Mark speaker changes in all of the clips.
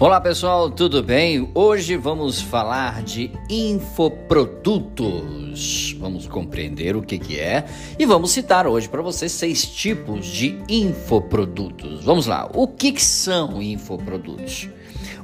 Speaker 1: Olá pessoal, tudo bem? Hoje vamos falar de infoprodutos. Vamos compreender o que, que é e vamos citar hoje para vocês seis tipos de infoprodutos. Vamos lá, o que, que são infoprodutos?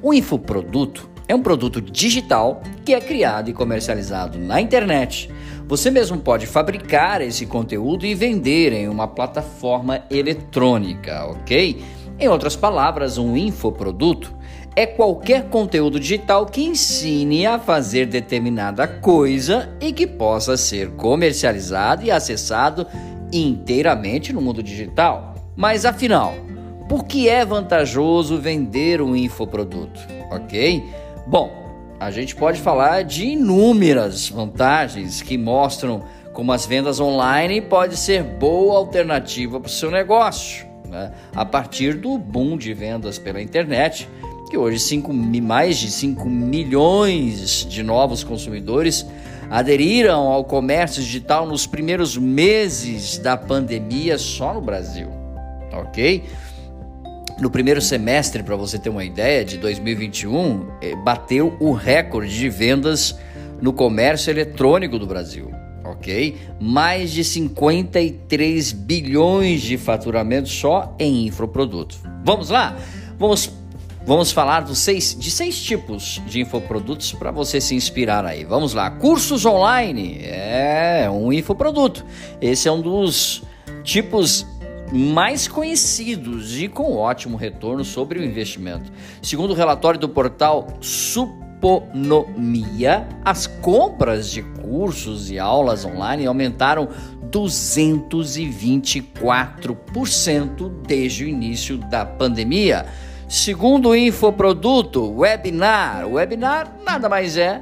Speaker 1: O infoproduto é um produto digital que é criado e comercializado na internet. Você mesmo pode fabricar esse conteúdo e vender em uma plataforma eletrônica, ok? Em outras palavras, um infoproduto é qualquer conteúdo digital que ensine a fazer determinada coisa e que possa ser comercializado e acessado inteiramente no mundo digital. Mas afinal, por que é vantajoso vender um infoproduto? Ok? Bom, a gente pode falar de inúmeras vantagens que mostram como as vendas online pode ser boa alternativa para o seu negócio. Né? A partir do boom de vendas pela internet, que hoje cinco, mais de 5 milhões de novos consumidores aderiram ao comércio digital nos primeiros meses da pandemia só no Brasil, ok? No primeiro semestre, para você ter uma ideia, de 2021, eh, bateu o recorde de vendas no comércio eletrônico do Brasil, ok? Mais de 53 bilhões de faturamento só em infoprodutos. Vamos lá? Vamos Vamos falar dos seis, de seis tipos de infoprodutos para você se inspirar aí. Vamos lá. Cursos online é um infoproduto. Esse é um dos tipos mais conhecidos e com ótimo retorno sobre o investimento. Segundo o relatório do portal Suponomia, as compras de cursos e aulas online aumentaram 224% desde o início da pandemia. Segundo infoproduto, webinar. Webinar nada mais é,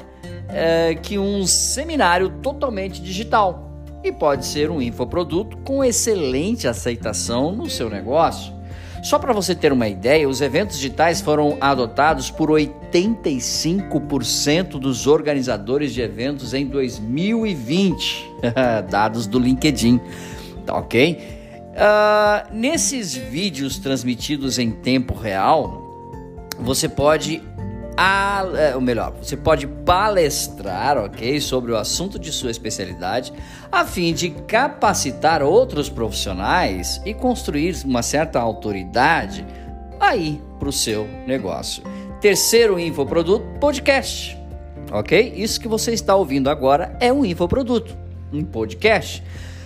Speaker 1: é que um seminário totalmente digital e pode ser um infoproduto com excelente aceitação no seu negócio. Só para você ter uma ideia, os eventos digitais foram adotados por 85% dos organizadores de eventos em 2020, dados do LinkedIn, tá ok? Uh, nesses vídeos transmitidos em tempo real, você pode, é, ou melhor, você pode palestrar, ok, sobre o assunto de sua especialidade, a fim de capacitar outros profissionais e construir uma certa autoridade aí para o seu negócio. Terceiro infoproduto, podcast, ok? Isso que você está ouvindo agora é um infoproduto, um podcast.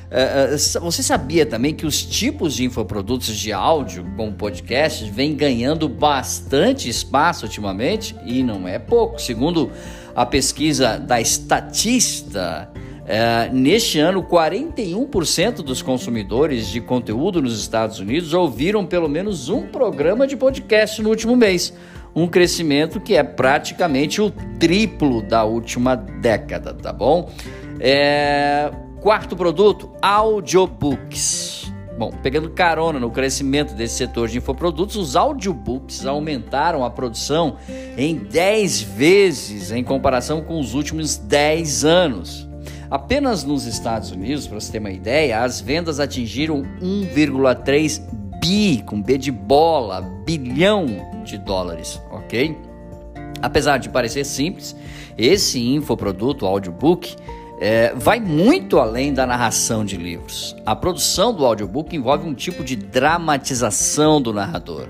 Speaker 1: Uh, você sabia também que os tipos de infoprodutos de áudio, como podcasts, vêm ganhando bastante espaço ultimamente e não é pouco. Segundo a pesquisa da Statista, uh, neste ano, 41% dos consumidores de conteúdo nos Estados Unidos ouviram pelo menos um programa de podcast no último mês. Um crescimento que é praticamente o triplo da última década, tá bom? É Quarto produto, audiobooks. Bom, pegando carona no crescimento desse setor de infoprodutos, os audiobooks aumentaram a produção em 10 vezes em comparação com os últimos 10 anos. Apenas nos Estados Unidos, para você ter uma ideia, as vendas atingiram 1,3 bi, com B de bola, bilhão de dólares, ok? Apesar de parecer simples, esse infoproduto, audiobook, é, vai muito além da narração de livros. A produção do audiobook envolve um tipo de dramatização do narrador,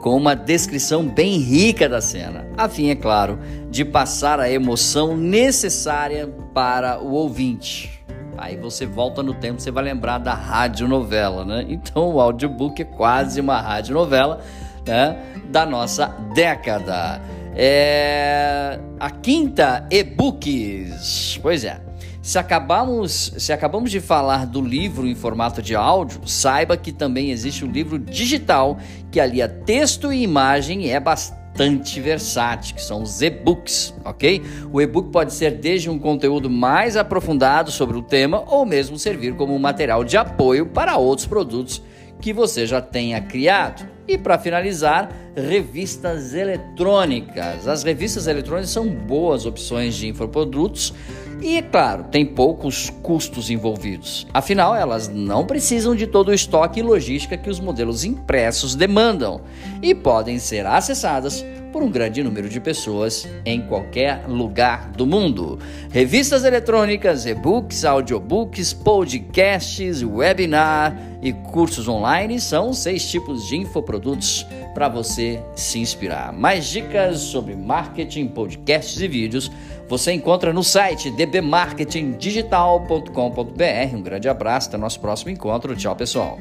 Speaker 1: com uma descrição bem rica da cena, a fim, é claro, de passar a emoção necessária para o ouvinte. Aí você volta no tempo, você vai lembrar da radionovela, né? Então o audiobook é quase uma radionovela né? da nossa década. É... A quinta, e-books. Pois é. Se acabamos, se acabamos de falar do livro em formato de áudio, saiba que também existe um livro digital que alia texto e imagem e é bastante versátil, que são os e-books, ok? O e-book pode ser desde um conteúdo mais aprofundado sobre o tema ou mesmo servir como um material de apoio para outros produtos que você já tenha criado. E para finalizar, revistas eletrônicas. As revistas eletrônicas são boas opções de infoprodutos E, claro, tem poucos custos envolvidos. Afinal, elas não precisam de todo o estoque e logística que os modelos impressos demandam e podem ser acessadas por um grande número de pessoas em qualquer lugar do mundo. Revistas eletrônicas, e-books, audiobooks, podcasts, webinar e cursos online são seis tipos de infoprodutos para você se inspirar. Mais dicas sobre marketing, podcasts e vídeos você encontra no site dbmarketingdigital.com.br. Um grande abraço, até nosso próximo encontro. Tchau, pessoal.